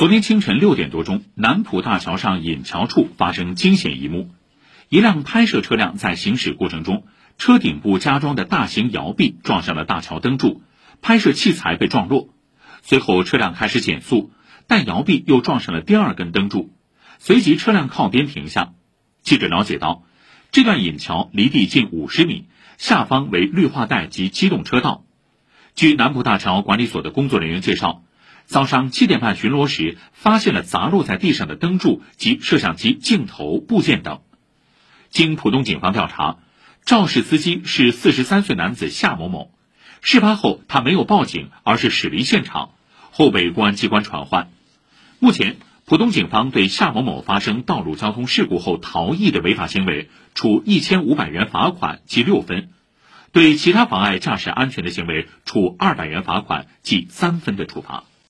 昨天清晨六点多钟，南浦大桥上引桥处发生惊险一幕：一辆拍摄车辆在行驶过程中，车顶部加装的大型摇臂撞上了大桥灯柱，拍摄器材被撞落。随后车辆开始减速，但摇臂又撞上了第二根灯柱，随即车辆靠边停下。记者了解到，这段引桥离地近五十米，下方为绿化带及机动车道。据南浦大桥管理所的工作人员介绍。早上七点半巡逻时，发现了砸落在地上的灯柱及摄像机镜头部件等。经浦东警方调查，肇事司机是四十三岁男子夏某某。事发后，他没有报警，而是驶离现场，后被公安机关传唤。目前，浦东警方对夏某某发生道路交通事故后逃逸的违法行为，处一千五百元罚款记六分；对其他妨碍驾驶安全的行为，处二百元罚款记三分的处罚。